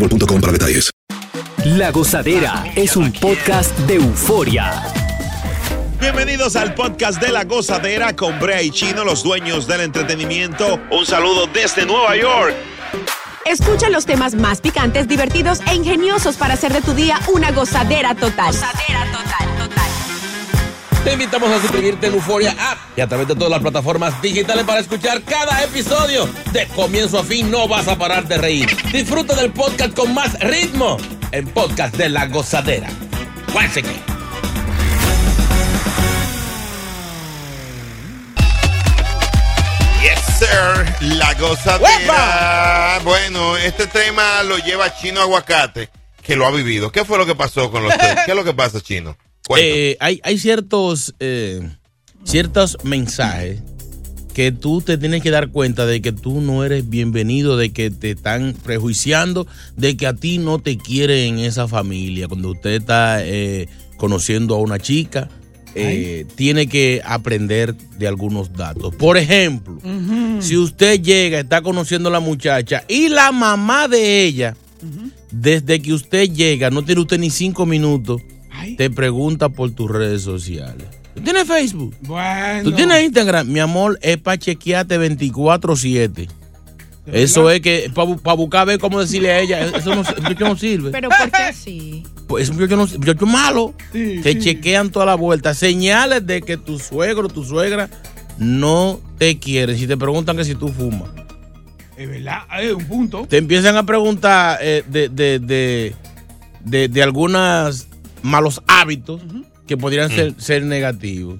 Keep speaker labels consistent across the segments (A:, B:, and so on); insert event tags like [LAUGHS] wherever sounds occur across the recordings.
A: boostmobile.com para detalles.
B: La Gozadera es un podcast de euforia.
C: Bienvenidos al podcast de la gozadera con Brea y Chino, los dueños del entretenimiento. Un saludo desde Nueva York.
D: Escucha los temas más picantes, divertidos e ingeniosos para hacer de tu día una gozadera total. Gozadera. [LAUGHS]
E: Te invitamos a suscribirte en Euforia App y a través de todas las plataformas digitales para escuchar cada episodio. De comienzo a fin no vas a parar de reír. Disfruta del podcast con más ritmo. El podcast de la gozadera. Guáchate.
C: Yes, sir. La gozadera. Bueno, este tema lo lleva Chino Aguacate, que lo ha vivido. ¿Qué fue lo que pasó con los tres? ¿Qué es lo que pasa, Chino?
E: Eh, hay, hay ciertos, eh, ciertos mensajes que tú te tienes que dar cuenta de que tú no eres bienvenido, de que te están prejuiciando, de que a ti no te quieren en esa familia. Cuando usted está eh, conociendo a una chica, eh, tiene que aprender de algunos datos. Por ejemplo, si usted llega, está conociendo a la muchacha y la mamá de ella, desde que usted llega, no tiene usted ni cinco minutos, te pregunta por tus redes sociales. ¿Tú tienes Facebook?
F: Bueno.
E: ¿Tú tienes Instagram? Mi amor, es para chequearte 24-7. Eso es que para buscar a ver cómo decirle a ella, eso no, eso no sirve.
D: Pero ¿por qué sí?
E: Pues es un muchacho, no- malo.
F: Sí,
E: te
F: sí.
E: chequean toda la vuelta. Señales de que tu suegro, tu suegra no te quieren. Si te preguntan que si tú fumas.
F: Es verdad, es un punto.
E: Te empiezan a preguntar eh, de, de, de, de, de algunos malos hábitos que podrían ser, ser negativos.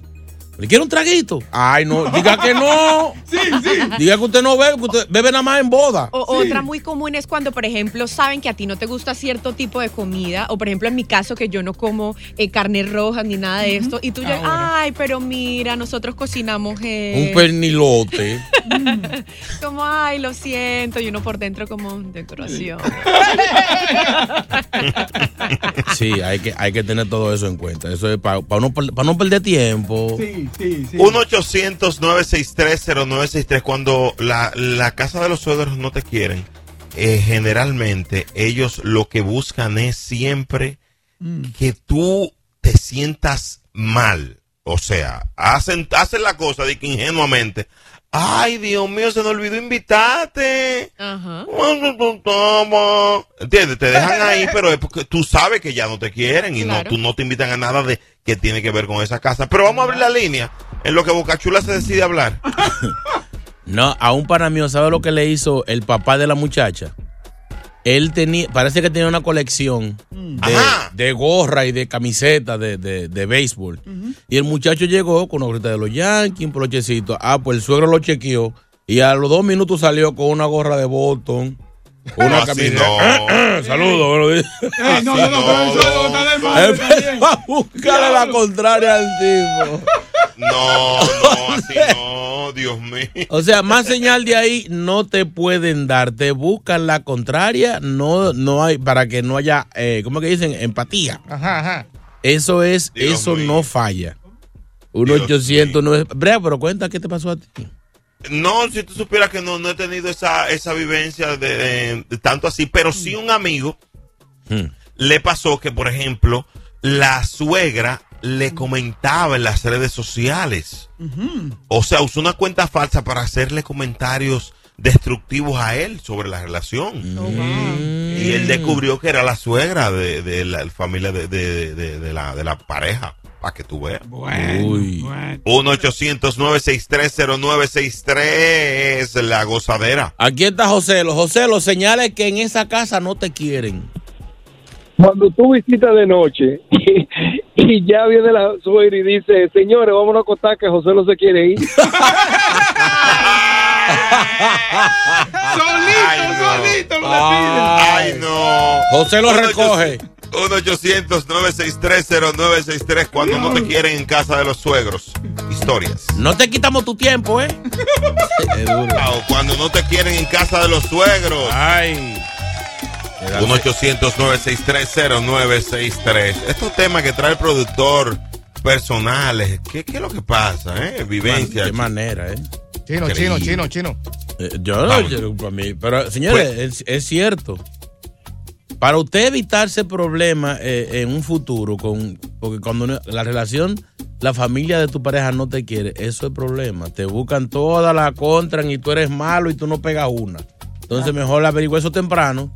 E: ¿Le quiere un traguito? Ay, no, diga que no. [LAUGHS]
F: Sí, sí.
E: Diga que usted no bebe, que usted bebe nada más en boda.
D: O, Otra muy común es cuando, por ejemplo, saben que a ti no te gusta cierto tipo de comida, o por ejemplo, en mi caso, que yo no como eh, carne roja ni nada de esto, y tú ya,
F: Ahora.
D: ay, pero mira, nosotros cocinamos.
E: Un
D: eh".
E: pernilote. [LAUGHS]
D: Como, ay, lo siento, y uno por dentro como decoración.
E: Sí, hay que, hay que tener todo eso en cuenta. Eso es para no, per- pa no perder tiempo.
F: Sí, sí, sí.
C: 1-800-963-0963. Cuando la, la casa de los suegros no te quieren, eh, generalmente ellos lo que buscan es siempre que tú te sientas mal. O sea, hacen, hacen la cosa de que ingenuamente, ay Dios mío, se me olvidó invitarte.
D: Ajá.
C: ¿Entiendes? Te dejan ahí, pero es porque tú sabes que ya no te quieren y no, tú no te invitan a nada de que tiene que ver con esa casa. Pero vamos a abrir la línea en lo que Bocachula se decide hablar. [LAUGHS]
E: No, a un pana mío, ¿sabe lo que le hizo el papá de la muchacha? Él tenía, parece que tenía una colección de,
C: Ajá.
E: de gorra y de camiseta de, de, de béisbol. Y el muchacho llegó con una gorrita de los Yankees, un brochecito. Ah, pues el suegro lo chequeó y a los dos minutos salió con una gorra de Boston.
C: No,
E: Una
C: así
E: camiseta.
C: no.
E: Saludos, buenos días.
F: Ey, no, no, no, pero está.
E: Empezó a buscarle la contraria al tipo.
C: No, no, así no, Dios mío.
E: O sea, más señal de ahí no te pueden dar. Te buscan la contraria, no, no hay, para que no haya, eh, ¿cómo que dicen? Empatía.
G: Ajá, ajá.
E: Eso es,
C: Dios
E: eso
C: mío.
E: no falla. Un
C: Dios
E: 800 no es. Brea, pero cuenta qué te pasó a ti.
C: No, si tú supieras que no, no he tenido esa, esa vivencia de, de- de tanto así, pero sí un amigo
E: Hmm.
C: le pasó que, por ejemplo, la suegra le comentaba en las redes sociales. O sea, usó una cuenta falsa para hacerle comentarios destructivos a él sobre la relación. Y él descubrió que era la suegra de, de la familia de, de- de- de la, de la pareja. Para que tú veas.
E: Uy.
C: 1-800-963-0963, la gozadera.
E: Aquí está José. Los José, los señales que en esa casa no te quieren.
H: Cuando tú visitas de noche y, [LAUGHS] y ya viene la suegra y dice, señores, vámonos a acostar que José no se quiere ir. [LAUGHS]
F: Solito, solito lo
C: Ay, no.
E: José lo recoge.
C: 1-800-963-0963 cuando no te quieren en casa de los suegros. Historias.
E: No te quitamos tu tiempo, ¿eh? [LAUGHS]
C: O cuando no te quieren en casa de los suegros.
E: Ay.
C: 1-800-963-0963. Estos temas que trae el productor personales. ¿Qué, qué es lo que pasa, eh? Vivencia.
E: Qué manera, ¿eh?
G: Chino, chino, chino, chino.
E: Eh, Yo no, yo- para mí, pero señores, es, es cierto. Para usted evitarse problemas eh, en un futuro, con, porque cuando la relación, la familia de tu pareja no te quiere, eso es problema. Te buscan toda la contra y tú eres malo y tú no pegas una. Entonces mejor averigua eso temprano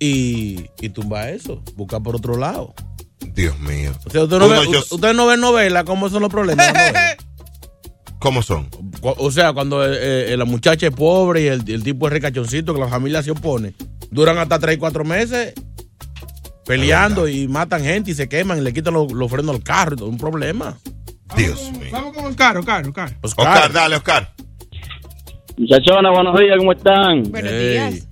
E: y, y tumba eso, busca por otro lado.
C: Dios mío.
E: O sea, usted no, ve,
C: yo-
E: usted no ve novela, ¿cómo son los problemas? [LAUGHS]
C: ¿Cómo son?
E: O sea, cuando eh, eh, la muchacha es pobre y el, el tipo es ricachoncito, que la familia se opone, duran hasta 3 y 4 meses peleando y matan gente y se queman y le quitan los, los frenos al carro. y todo, Un problema.
C: Dios
F: mío. Vamos con Oscar, Oscar, Oscar.
C: Oscar, dale, Oscar.
I: Muchachones, buenos días, ¿cómo están?
D: Buenos días.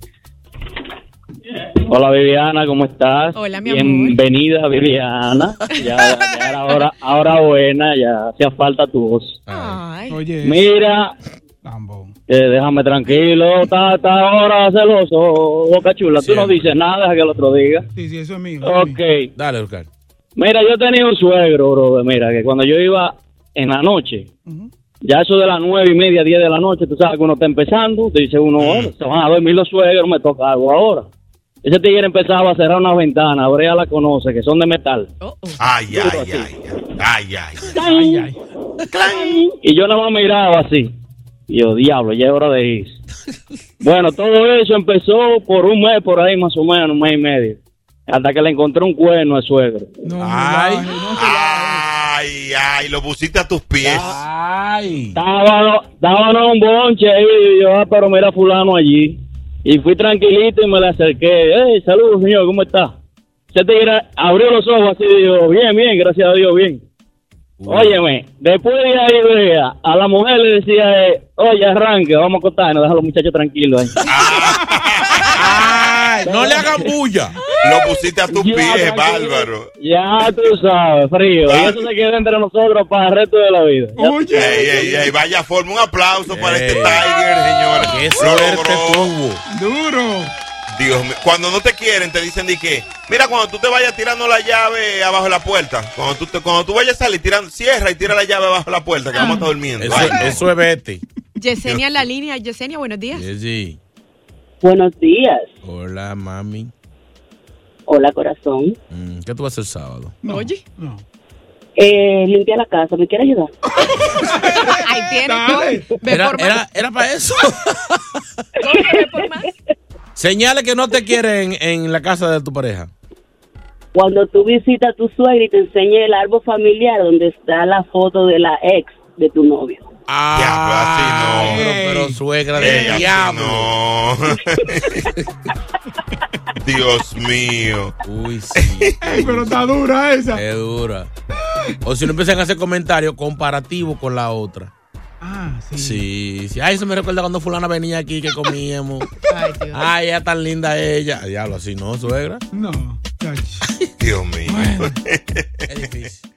I: Hola Viviana, ¿cómo estás?
D: Hola, mi amor.
I: Bienvenida Viviana. Ya, ya era hora, ahora buena, ya hacía falta tu voz.
D: Ay.
F: Oye.
I: Mira, eh, déjame tranquilo, está, está ahora celoso, Boca Chula. Tú no dices nada, deja que el otro diga.
F: Sí, sí, eso es mío. es
I: Ok.
F: mío.
E: Dale, Oscar.
I: Mira, yo tenía un suegro, bro, mira, que cuando yo iba en la noche, ya eso de las nueve y media, diez de la noche, tú sabes que uno está empezando, te dice uno, bueno, se van a dormir los suegros, me toca algo ahora. Ese tigre empezaba a cerrar una ventana, Brea la conoce, que son de metal.
C: Ay, ay, ay, ay, ay, ay.
I: ¡Clang! Y yo nada más miraba así. Y yo, diablo, ya es hora de ir. [LAUGHS] bueno, todo eso empezó por un mes, por ahí más o menos, un mes y medio. Hasta que le encontré un cuerno al suegro.
C: Ay, ay, ay, lo pusiste a tus pies.
E: Ay.
I: Estaba, en un bonche ahí, y yo, ah, pero mira fulano allí. Y fui tranquilito y me le acerqué. Hey, saludos, señor, ¿cómo está? Ese tigre abrió los ojos así y dijo, bien, bien, gracias a Dios, bien. Óyeme, después de ahí, vea, a la mujer le decía, eh, oye, arranque, vamos a acostarnos, deja a los muchachos tranquilos ahí. [LAUGHS]
E: Ay, no le hagan bulla.
C: Lo pusiste a tus
I: Ya,
C: pies,
I: tranquilo.
C: bárbaro.
I: Ya tú sabes, frío. Y eso se queda entre nosotros para el resto de la vida. Ya-
C: Ey, ey, ey, vaya forma, un aplauso para este Tiger, señores.
E: Qué suerte tuvo.
F: Duro.
C: Dios mío. Cuando no te quieren, te dicen de que, mira, cuando tú te vayas tirando la llave abajo de la puerta, cuando tú, te- cuando tú vayas a salir, tiran, cierra y tira la llave abajo de la puerta, que vamos a estar durmiendo.
E: Eso,
C: no.
E: es Betty.
D: Yesenia en la línea. Yesenia, buenos días.
E: Sí.
J: Buenos días.
E: Hola, mami.
J: Hola, corazón.
E: Mm, ¿Qué tú vas a hacer sábado?
D: Oye.
J: Eh, limpia la casa. ¿Me quiere ayudar? [LAUGHS]
D: Ahí tienes.
E: Era, para eso. [LAUGHS]
D: Ve por más.
E: Señales que no te [LAUGHS] quieren en la casa de tu pareja.
J: Cuando tú visitas a tu suegra y te enseña el árbol familiar donde está la foto de la ex de tu novio.
E: Ah, pero, pero suegra de
C: Ey, así
E: diablo.
C: no. [LAUGHS] Dios mío.
E: Uy, sí.
F: Ey, pero está dura esa.
E: Qué dura. O si no empiezan a hacer comentarios comparativos con la otra.
F: Ah, sí.
E: Sí, sí. Ay, eso me recuerda cuando fulana venía aquí que comíamos. [LAUGHS]
D: Ay, Dios.
E: Ay, ella tan linda ella. Diablo, así no, suegra.
F: No.
C: Dios mío. [LAUGHS]
E: Es difícil.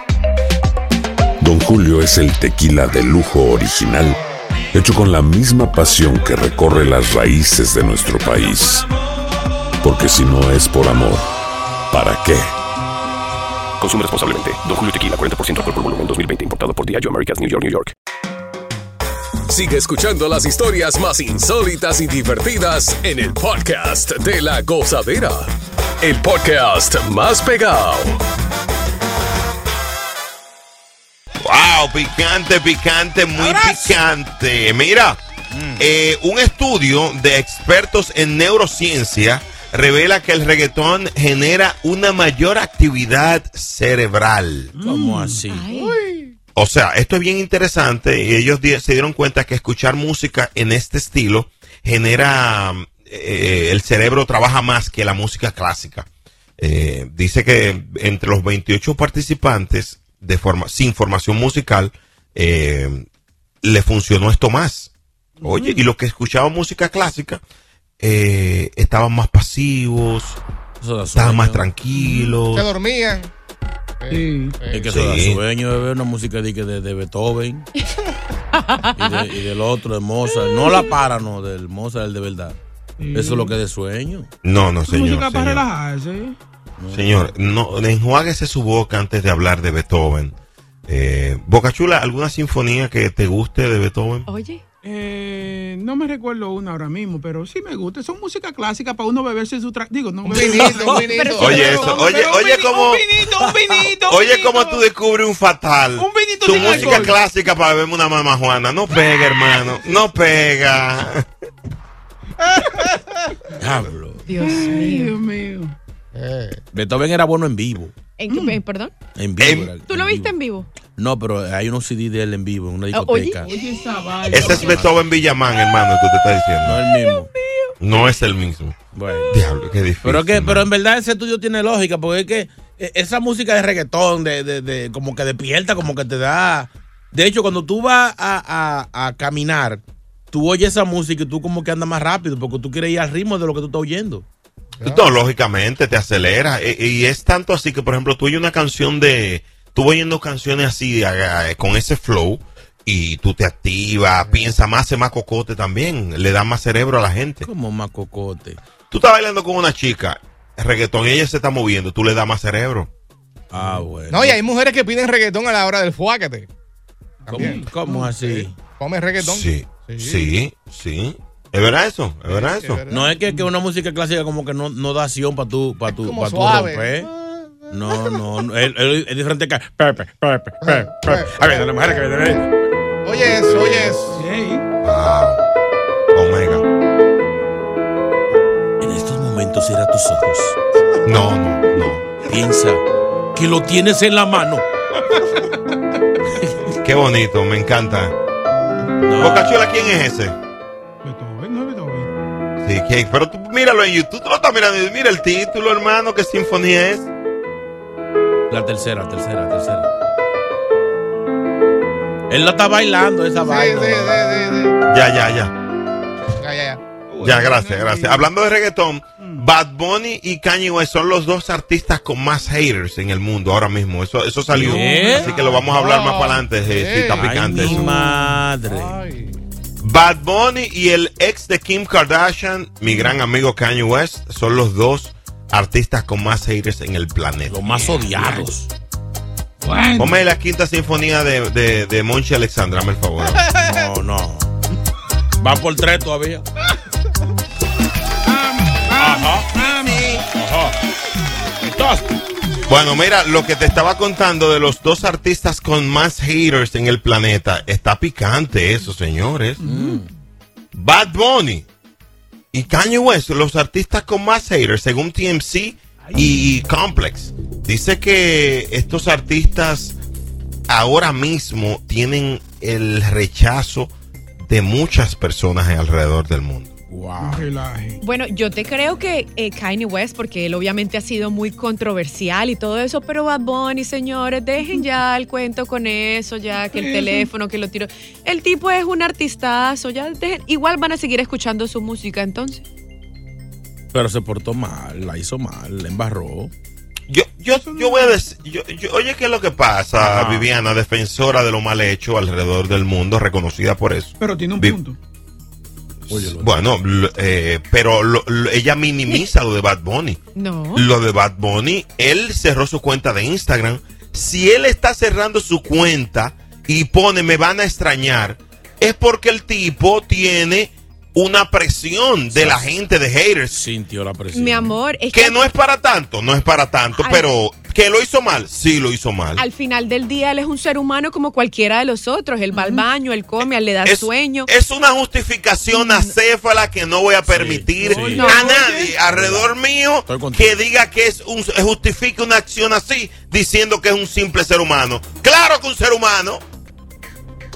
K: Don Julio es el tequila de lujo original, hecho con la misma pasión que recorre las raíces de nuestro país. Porque si no es por amor, ¿para qué?
L: Consume responsablemente. Don Julio Tequila, 40% alcohol por volumen, 2020. Importado por Diageo Americas, New York, New York.
M: Sigue escuchando las historias más insólitas y divertidas en el podcast de la gozadera. El podcast más pegado.
C: Wow, picante, picante, muy picante. Mira, eh, un estudio de expertos en neurociencia revela que el reggaetón genera una mayor actividad cerebral.
E: ¿Cómo así?
C: O sea, esto es bien interesante. y Ellos di- se dieron cuenta que escuchar música en este estilo genera, eh, el cerebro trabaja más que la música clásica. Eh, dice que entre los 28 participantes de forma, sin formación musical, eh, le funcionó esto más. Oye, y los que escuchaban música clásica eh, estaban más pasivos, estaban más tranquilos.
G: Se dormían.
E: Es que eso da
C: Sí.
E: sueño de ver una música de, que de, de Beethoven [LAUGHS] y, de- y del otro, de Mozart. No la para, no, del Mozart, el de verdad. Eso es lo que es de sueño.
C: No, no, señor.
F: Música para relajarse.
C: Señor, no, enjuáguese su boca antes de hablar de Beethoven. Eh, Boca Chula, ¿alguna sinfonía que te guste de Beethoven?
D: Oye.
F: Eh, no me recuerdo una ahora mismo, pero sí me gusta. Son música clásica para uno beberse su tra Digo, no. Un
G: vinito, un vinito.
C: Oye, eso, oye, oye, como,
F: Un vinito, un vinito. un [LAUGHS]
C: oye,
F: vinito.
C: como tú descubres un fatal.
F: Un vinito
C: Tu
F: sin
C: música
F: alcohol.
C: clásica para beberme una mamá Juana. No pega, hermano. No pega. [LAUGHS]
E: Diablo.
D: Dios mío.
F: Dios mío.
E: Beethoven era bueno en vivo.
D: ¿En qué, eh, perdón?
E: En vivo.
D: ¿Tú lo viste en vivo?
E: No, pero hay unos CD de él en vivo en una
D: Ah, oye.
E: discoteca.
F: Oye, esa vaina.
C: Ese es Beethoven Villamán, hermano, que usted está diciendo.
E: No es el mismo.
C: No es el mismo.
E: Bueno.
C: Diablo, qué difícil.
E: Pero que,
C: man.
E: pero en verdad ese estudio tiene lógica, porque es que eh, esa música de reggaetón, de, de, de- como que despierta, como que te da. De hecho, cuando tú vas a, a- a caminar, tú oyes esa música y tú como que andas más rápido, porque tú quieres ir al ritmo de lo que tú estás oyendo.
C: No, lógicamente te acelera. E- Y, es tanto así que, por ejemplo, tú oyes una canción de. Tú oyendo canciones así, con ese flow, y tú te activas, piensas más, hace más cocote también. Le da más cerebro a la gente.
E: Como más cocote.
C: Tú estás bailando con una chica, reggaetón, y ella se está moviendo, tú le das más cerebro.
E: Ah, bueno.
G: No, y hay mujeres que piden reggaetón a la hora del fuáquete.
E: ¿Cómo, cómo así?
G: Come reggaetón.
C: Sí, sí, sí. ¿Es verdad eso? ¿Es verdad eso?
E: No es que, que una música clásica como que no, no da acción para tu, para tu, para tu
G: suave.
E: romper. No, no, no. Es, es- es diferente que. Pepe, pepe, pepe, pepe. A ver, la mujer que viene.
G: Oye eso, oye eso.
C: Wow. Omega.
E: En estos momentos cierra tus ojos.
C: No, no, no.
E: Piensa que lo tienes en la mano.
C: Qué bonito, me encanta. Boca Chula, ¿quién es ese? Sí. Pero tú míralo en YouTube, tú lo estás mirando. y Mira el título, hermano, ¿qué sinfonía es?
E: La tercera, tercera, tercera. Él la está bailando esa vaina.
C: Ya, ya, ya.
G: Ya, ya, ya.
C: Ya, gracias, gracias. Hablando de reggaetón, Bad Bunny y Kanye West son los dos artistas con más haters en el mundo ahora mismo. Eso, eso salió.
E: ¿Qué?
C: Así que lo vamos a hablar más para adelante. Sí, sí, está
E: Ay,
C: picante
E: mi
C: eso.
E: madre.
C: Bad Bunny y el ex de Kim Kardashian, mi gran amigo Kanye West, son los dos artistas con más haters en el planeta.
E: Los más odiados.
C: Ponme la quinta sinfonía de, de, de Monchi Alexandra, hazme el favor.
E: No, no. Va por tres todavía. Ajá. Ajá. Entonces,
C: Bueno, mira, lo que te estaba contando de los dos artistas con más haters en el planeta, está picante eso, señores. Bad Bunny y Kanye West, los artistas con más haters, según TMC y Complex. Dice que estos artistas ahora mismo tienen el rechazo de muchas personas alrededor del mundo.
E: Wow.
D: Bueno, yo te creo que eh, Kanye West, porque él obviamente ha sido muy controversial y todo eso, pero Bad Bunny, señores, dejen ya el cuento con eso, ya que el teléfono, que lo tiró. El tipo es un artistazo, ya dejen- igual van a seguir escuchando su música entonces.
E: pero se portó mal, la hizo mal, la embarró.
C: Yo, yo, yo voy a decir, yo- yo- oye, ¿qué es lo que pasa,
E: Ajá.
C: Viviana, defensora de lo mal hecho alrededor del mundo, reconocida por eso?
F: Pero tiene un
C: Vi-
F: punto.
C: Bueno, lo- eh, pero lo- lo- ella minimiza lo de Bad Bunny.
D: No.
C: Lo de Bad Bunny, él cerró su cuenta de Instagram. Si él está cerrando su cuenta y pone me van a extrañar, es porque el tipo tiene una presión de la gente de haters.
E: Sintió la presión.
D: Mi amor, es
C: Que
D: que
C: no es para tanto, no es para tanto,
D: Ay.
C: pero que lo hizo mal, sí lo hizo mal.
D: al final del día él es un ser humano como cualquiera de los otros. Él va al baño, él come, él le da
C: Es-
D: sueño.
C: Es una justificación acéfala que no voy a permitir
E: sí.
D: No.
C: a nadie alrededor mío que diga que es un justifique una acción así diciendo que es un simple ser humano. Claro que un ser humano.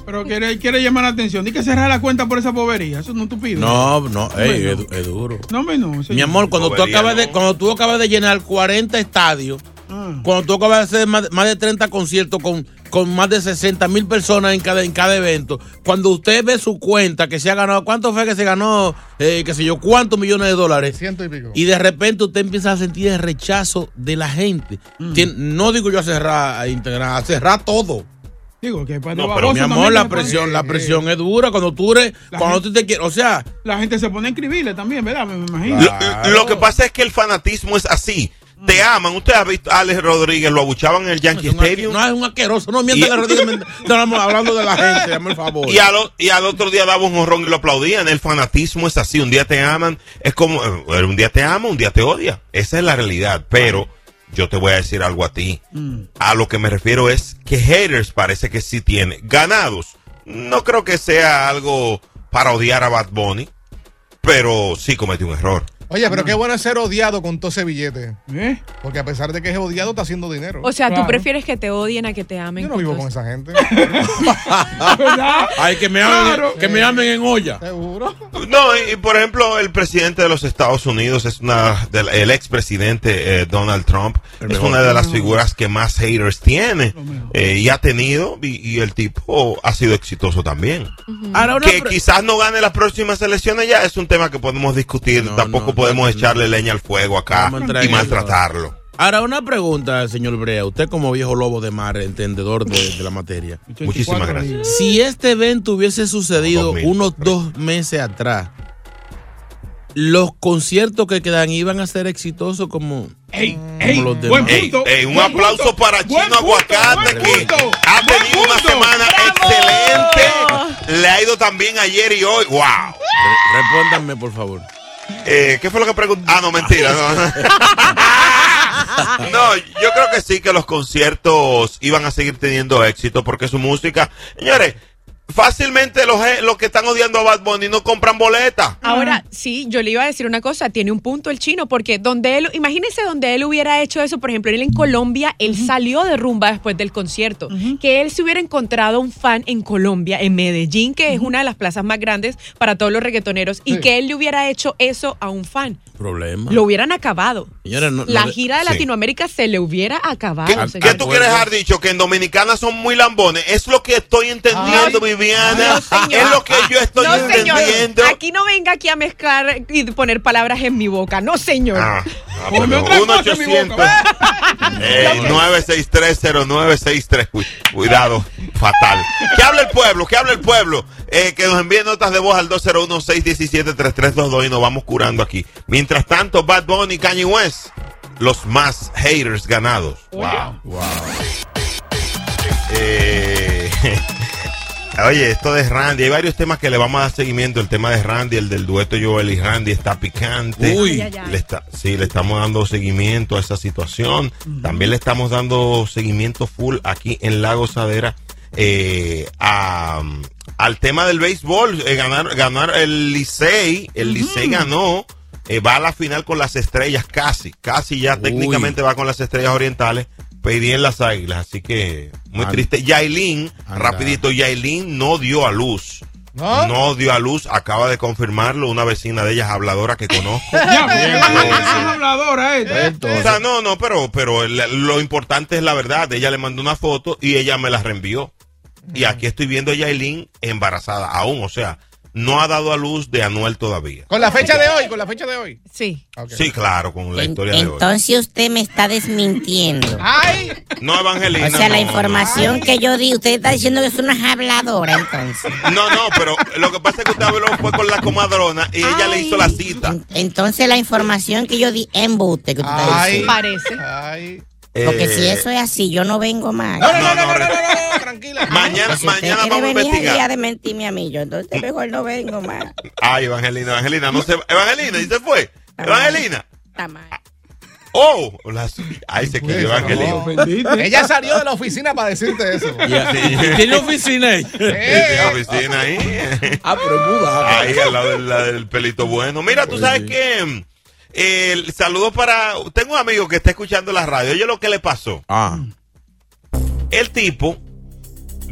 F: Pero quiere, quiere llamar la atención. Di que cerrar la cuenta por esa bobería. Eso no es estúpido.
E: No, no, ey, es, du- es duro.
F: No, me no.
E: Mi amor, cuando tú, acabas de, cuando tú acabas de llenar 40 estadios, Cuando tú acabas de hacer más, más de 30 conciertos con, con más de 60 mil personas en cada, en cada evento, cuando usted ve su cuenta que se ha ganado, ¿cuánto fue que se ganó, eh, qué sé yo, cuántos millones de dólares?
G: Ciento y pico.
E: Y de repente usted empieza a sentir el rechazo de la gente.
F: Mm.
E: Tien- no digo yo a cerrar, a integrar, a cerrar todo.
F: Digo que para
E: No, pero mi amor, la presión, la presión es dura cuando tú eres,
F: La
E: cuando
F: gente-
E: tú te quieres, o sea,
F: La gente se pone a escribirle también, ¿verdad? Me, me imagino.
C: Lo, lo que pasa es que el fanatismo es así. Te aman. Usted ha visto a Alex Rodríguez, lo abuchaban en el Yankee Stadium.
E: no es un asqueroso, no mienta
C: Y-
E: la Rodríguez, [LAUGHS] estamos hablando de la gente, dame el favor.
C: Y al, y al otro día daba un honrón y lo aplaudían. El fanatismo es así. Un día te aman, es como, eh, un día te ama, un día te odia. Esa es la realidad. Pero yo te voy a decir algo a ti. A lo que me refiero es que haters parece que sí tiene. Ganados. No creo que sea algo para odiar a Bad Bunny, pero sí cometió un error.
G: Oye, pero qué bueno es ser odiado con todo ese billete.
F: ¿Eh?
G: Porque a pesar de que es odiado, está haciendo dinero.
D: O sea, tú
F: Claro.
D: prefieres que te odien a que te amen.
G: Yo no vivo
D: con
G: esa gente. [LAUGHS]
F: ¿Verdad?
E: Ay, que me amen,
F: Claro.
E: que me amen en olla.
G: Seguro.
C: No, y, y por ejemplo, el presidente de los Estados Unidos es una del el expresidente eh, Donald Trump
E: El
C: es
E: mejor.
C: una de las figuras que más haters tiene eh, y ha tenido y, y el tipo ha sido exitoso también.
E: Ahora
C: Que quizás no gane las próximas elecciones ya es un tema que podemos discutir.
E: No,
C: Tampoco
E: no,
C: podemos echarle leña al fuego acá y maltratarlo.
E: Ahora una pregunta, señor Brea, usted como viejo lobo de mar, entendedor de, de la materia. [LAUGHS]
C: Muchísimas gracias.
E: Si este evento hubiese sucedido
C: 2000,
E: unos dos meses atrás, los conciertos que quedan iban a ser exitosos como,
F: Ey,
E: como
F: ey,
E: los demás.
F: buen
C: Ey,
F: punto.
C: ey, un
F: buen
C: aplauso
F: punto,
C: para Chino
F: punto,
C: Aguacate que ha tenido una semana excelente. Le ha ido también ayer y hoy. ¡Wow!
E: Re- Respóndanme, por favor.
C: Eh, ¿Qué fue lo que preguntó? Ah, no, mentira. No. [LAUGHS] No, yo creo que sí, que los conciertos iban a seguir teniendo éxito porque su música. Señores, fácilmente los, los que están odiando a Bad Bunny no compran boleta.
D: Ahora, sí, yo le iba a decir una cosa, tiene un punto el chino, porque donde él, imagínese donde él hubiera hecho eso, por ejemplo, él en Colombia, él salió de rumba después del concierto, que él se hubiera encontrado un fan en Colombia, en Medellín, que es una de las plazas más grandes para todos los reggaetoneros, y que él le hubiera hecho eso a un fan.
E: Problema.
D: Lo hubieran acabado.
E: No-
D: La
E: no-
D: gira de
C: sí.
D: Latinoamérica se le hubiera acabado.
C: ¿Qué, qué tú quieres dejar dicho? Que en Dominicana son muy lambones. Es lo que estoy entendiendo, Viviana.
D: No,
C: es lo que yo estoy
D: no, señor.
C: entendiendo.
D: Aquí no venga aquí a mezclar y poner palabras en mi boca. No, señor.
C: Ah, ah,
F: Ponme
C: pero
F: otra
C: 1
F: cosa en mi
C: 800
F: boca. [LAUGHS]
C: eh, 9630963 Cu- Cuidado, fatal. ¿Qué habla el pueblo? ¿Qué habla el pueblo? Eh, que nos envíen notas de voz al 201-617-3322 y nos vamos curando aquí. Mientras tanto, Bad Bunny y Kanye West, los más haters ganados. Wow. Eh, [LAUGHS] oye, esto de Randy, hay varios temas que le vamos a dar seguimiento. El tema de Randy, el del dueto Joel y Randy está picante.
E: Uy.
C: Le está, sí, le estamos dando seguimiento a esa situación. También le estamos dando seguimiento full aquí en La Gozadera eh, a- al tema del béisbol. eh, ganar, ganar el Licey. El Licey ganó. eh, va a la final con las estrellas, casi. Casi ya técnicamente va con las estrellas orientales. Pedí en las águilas. Así que muy triste. Yailin, rapidito, Yailin no dio a luz.
G: ¿No?
C: No dio a luz, acaba de confirmarlo una vecina de ella, habladora que conozco. [LAUGHS]
F: Ya, [LAUGHS]
E: Bien,
F: habladora.
C: O sea, no, no, pero, pero lo importante es la verdad. Ella le mandó una foto y ella me la reenvió. Y aquí estoy viendo a Yailin embarazada aún, o sea, no ha dado a luz de Anuel todavía.
G: Con la fecha de hoy, con la fecha de hoy.
D: Sí.
G: Ok.
C: Sí, claro, con la
N: En-
C: historia de hoy.
N: entonces usted me está desmintiendo.
G: ¡Ay!
C: No, Evangelina.
N: O sea, la
C: no,
N: información que yo di, usted está diciendo que es una habladora, entonces.
C: No, no, pero lo que pasa es que usted habló fue con la comadrona y ella le hizo la cita.
N: Entonces la información que yo di embuste que usted está
G: Ay.
N: diciendo.
D: Parece.
G: Ay.
N: Porque
C: Eh,
N: si eso es así, yo no vengo más.
G: No, no,
C: No,
G: no, tranquila.
C: Mañana,
N: Pues si
C: mañana vamos a
N: venir al día
C: investigar.
N: de mentirme a mí, yo entonces mejor no vengo más.
C: Ay, Evangelina, Evangelina, no se Evangelina, ¿y se fue? Evangelina.
N: Está mal.
C: Oh, la Ay, se quedó Evangelina.
F: No, bendito.
G: Ella salió de la oficina para decirte eso. [LAUGHS]
E: Ya. ¿Y ¿Tiene oficina ahí?
C: Tiene oficina ahí.
E: Ah, pero es muda.
C: Ahí al lado del, la del pelito bueno. Mira, tú sabes que eh, el saludo para. Tengo un amigo que está escuchando la radio. Oye, lo que le pasó.
E: Ah.
C: El tipo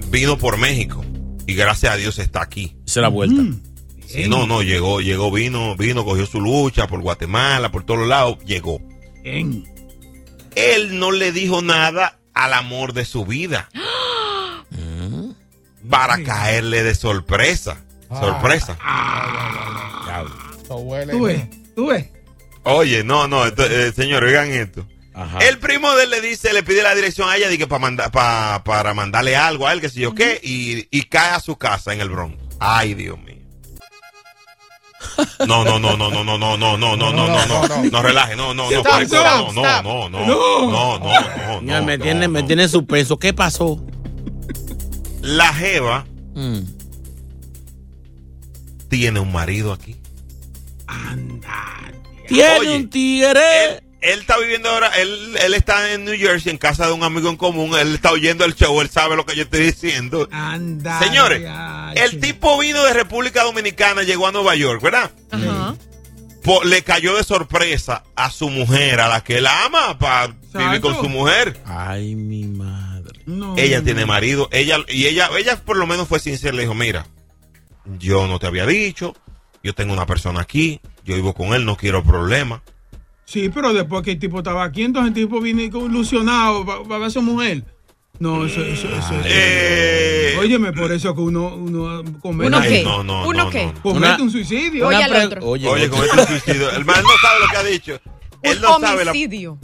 C: vino por México y gracias a Dios está aquí.
E: Hice la vuelta.
C: Sí, no, no, llegó, llegó, vino, vino, cogió su lucha por Guatemala, por todos lados, llegó.
F: Bien.
C: Él no le dijo nada al amor de su vida. [GASPS] Para caerle de sorpresa. Sorpresa.
G: Eso huele.
F: Tú ves, tú ves.
C: Oye, no, no, esto- eh, señor, oigan esto.
E: Ajá.
C: El primo de él le dice, le pide la dirección a ella de que para mandar, pa- para mandarle algo a él, que sé yo qué, y, y cae a su casa en el Bronx. Ay, Dios mío. No, no, no, no, no, no, no, no, no, no, no, no, no, no, relaje, no, no, no, no, no, no, no, no, no, no, no,
E: me,
C: no,
E: tiene, me
C: no.
E: tiene suspenso. ¿Qué pasó?
C: La Jeva
E: Mm.
C: tiene un marido aquí.
E: Tiene
C: Oye,
E: un tigre.
C: Él, está viviendo ahora, él, él está en New Jersey en casa de un amigo en común, él está oyendo el show, él sabe lo que yo estoy diciendo.
F: Anda.
C: Señores,
F: ya,
C: el tipo vino de República Dominicana, llegó a Nueva York, ¿verdad?
D: Ajá.
C: Po- le cayó de sorpresa a su mujer, a la que él ama, para vivir con su mujer.
E: Ay, mi madre.
F: No,
C: Ella
F: no,
C: tiene marido, ella y ella, ella por lo menos fue sincera, le dijo, mira, yo no te había dicho, yo tengo una persona aquí, yo vivo con él, no quiero problemas.
F: Sí, pero después que el tipo estaba aquí, entonces el tipo viene ilusionado para ver a su mujer. No, eso, eso, eso.
C: Eh,
F: Óyeme, por eso que uno, uno comete,
D: ¿Uno qué?
C: no, no,
D: ¿Uno
C: no,
D: qué?
C: no, no.
F: comete
E: Una-
F: un suicidio.
D: Oye, al otro.
E: Oye,
C: Oye,
E: no.
C: con este suicidio, el man no sabe lo que ha dicho. Él no sabe la...
D: Homicidio.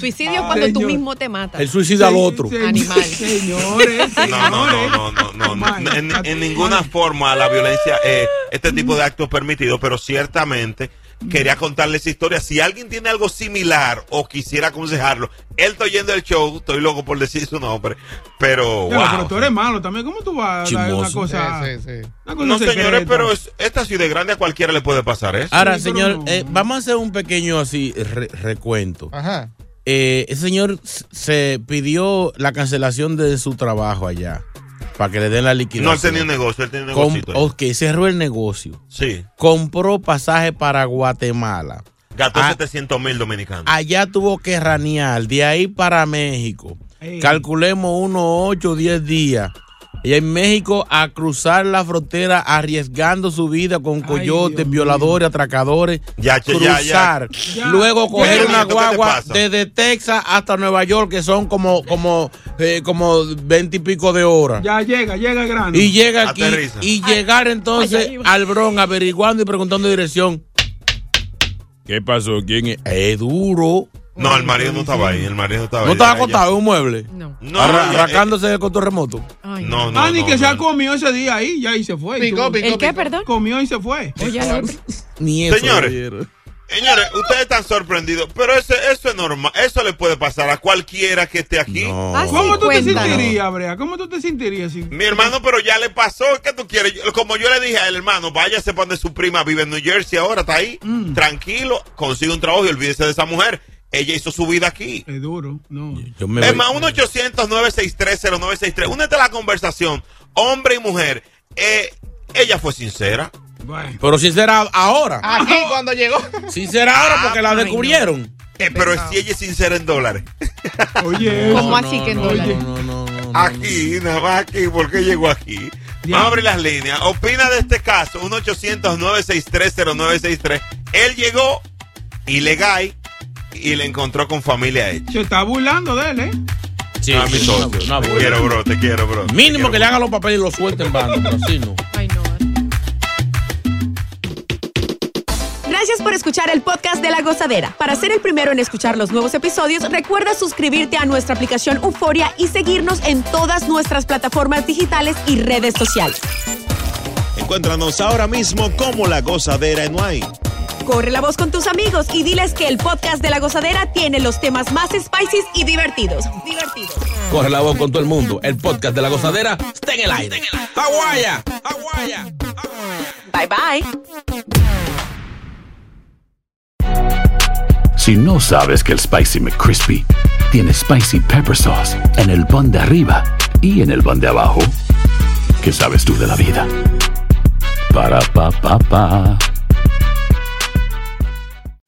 D: Suicidio es
F: Ay,
D: cuando tú mismo te matas.
E: El suicida al otro.
F: Se-
D: Animal.
F: Señores, [LAUGHS]
C: No, no,
F: señores.
C: no, no, no, no, no.
F: Mal.
C: En, en ninguna forma la violencia, eh, este tipo de actos permitido, pero ciertamente quería contarle esa historia. Si alguien tiene algo similar o quisiera aconsejarlo, él está oyendo el show, estoy loco por decir su nombre, pero
F: Pero,
C: wow.
F: pero tú eres malo también. ¿Cómo tú vas a dar una cosa?
G: Sí, sí, sí.
F: una cosa
C: No, señores,
F: secreta?
C: pero es- esta ciudad grande a cualquiera le puede pasar eso.
E: Ahora, señor,
F: no.
E: eh, vamos a hacer un pequeño así re- recuento.
G: Ajá.
E: Eh, ese señor se pidió la cancelación de su trabajo allá para que le den la liquidación.
C: No, él tenía un negocio, él tenía un negocio.
E: ok, cerró el negocio.
C: Sí,
E: Compró pasaje para Guatemala.
C: gastó
E: Ah.
C: 700 mil dominicanos.
E: Allá tuvo que ranear, de ahí para México. Calculemos unos 8 o 10 días. Y en México a cruzar la frontera arriesgando su vida con coyotes, violadores, atracadores.
C: Ya, che,
E: cruzar.
F: ya.
E: Luego coger una
C: ¿qué te
E: guagua desde Texas hasta Nueva York, que son como, como, eh, como 20 y pico de horas.
F: Ya llega, llega el grano.
E: Y llega aquí
C: Aterriza.
E: y llegar entonces
D: ay.
E: al Bron averiguando y preguntando dirección. ¿Qué pasó? ¿Quién es? Es duro.
C: No, el marido no estaba ahí, el marido no estaba
E: ¿No
C: ahí.
E: estaba acostado en un mueble?
D: No.
C: No,
E: Arra-
C: ella-
E: arrancándose del control remoto.
D: Ay,
C: No, no,
F: ah, ni
C: no,
F: que
C: no,
F: se ha
C: no.
F: comido ese día ahí, ya y se fue. y
G: Picó,
F: tuvo-
G: picó,
D: ¿El qué,
G: picó.
D: perdón?
F: Comió y se fue.
D: Oye, al otro.
E: Ni eso.
C: Señores.
E: oyeron.
C: Señores, ustedes están sorprendidos, pero eso, eso es normal. Eso le puede pasar a cualquiera que esté aquí.
D: Ah,
F: ¿Cómo tú te sentirías, Brea? ¿Cómo tú te sentirías si...
C: Mi hermano, pero ya le pasó. ¿Qué tú quieres? Yo- Como yo le dije al hermano, váyase para donde su prima vive en New Jersey ahora, está ahí.
F: Mm.
C: Tranquilo, consigue un trabajo y olvídese de esa mujer. Ella hizo su vida aquí.
F: Es duro, no.
E: Yo me
C: Es más, 1-800-963-0963. Únete a la conversación, hombre y mujer. Eh, ella fue sincera.
E: Pero sincera ahora.
G: Aquí cuando llegó.
E: Sincera ahora porque la descubrieron.
C: Eh, pero si ella es sincera en dólares. [LAUGHS]
F: Oye,
D: ¿Cómo así que en dólares?
C: Aquí, nada más aquí, ¿por qué llegó aquí? Vamos a abrir las líneas. Opina de este caso, 1-800-963-0963. Él llegó ilegal y le encontró con familia hecha.
F: Se está burlando de él, ¿eh?
E: Sí,
C: Ah, mi
E: sí,
C: socio.
E: una- una
C: te quiero, bro, te quiero, bro.
E: Mínimo que le hagan los papeles y lo suelten bando, [LAUGHS] pero así no.
O: Gracias por escuchar el podcast de La Gozadera. Para ser el primero en escuchar los nuevos episodios, recuerda suscribirte a nuestra aplicación Euforia y seguirnos en todas nuestras plataformas digitales y redes sociales.
P: Encuéntranos ahora mismo como La Gozadera en Wine.
O: Corre la voz con tus amigos y diles que el podcast de La Gozadera tiene los temas más spicy y divertidos. Divertidos.
E: Corre la voz con todo el mundo. El podcast de la gozadera está en el aire. ¡Aguaya! ¡Aguaya!
O: Bye bye.
Q: Si no sabes que el Spicy McCrispy tiene Spicy Pepper Sauce en el pan de arriba y en el pan de abajo, ¿qué sabes tú de la vida? Para, pa, pa, pa.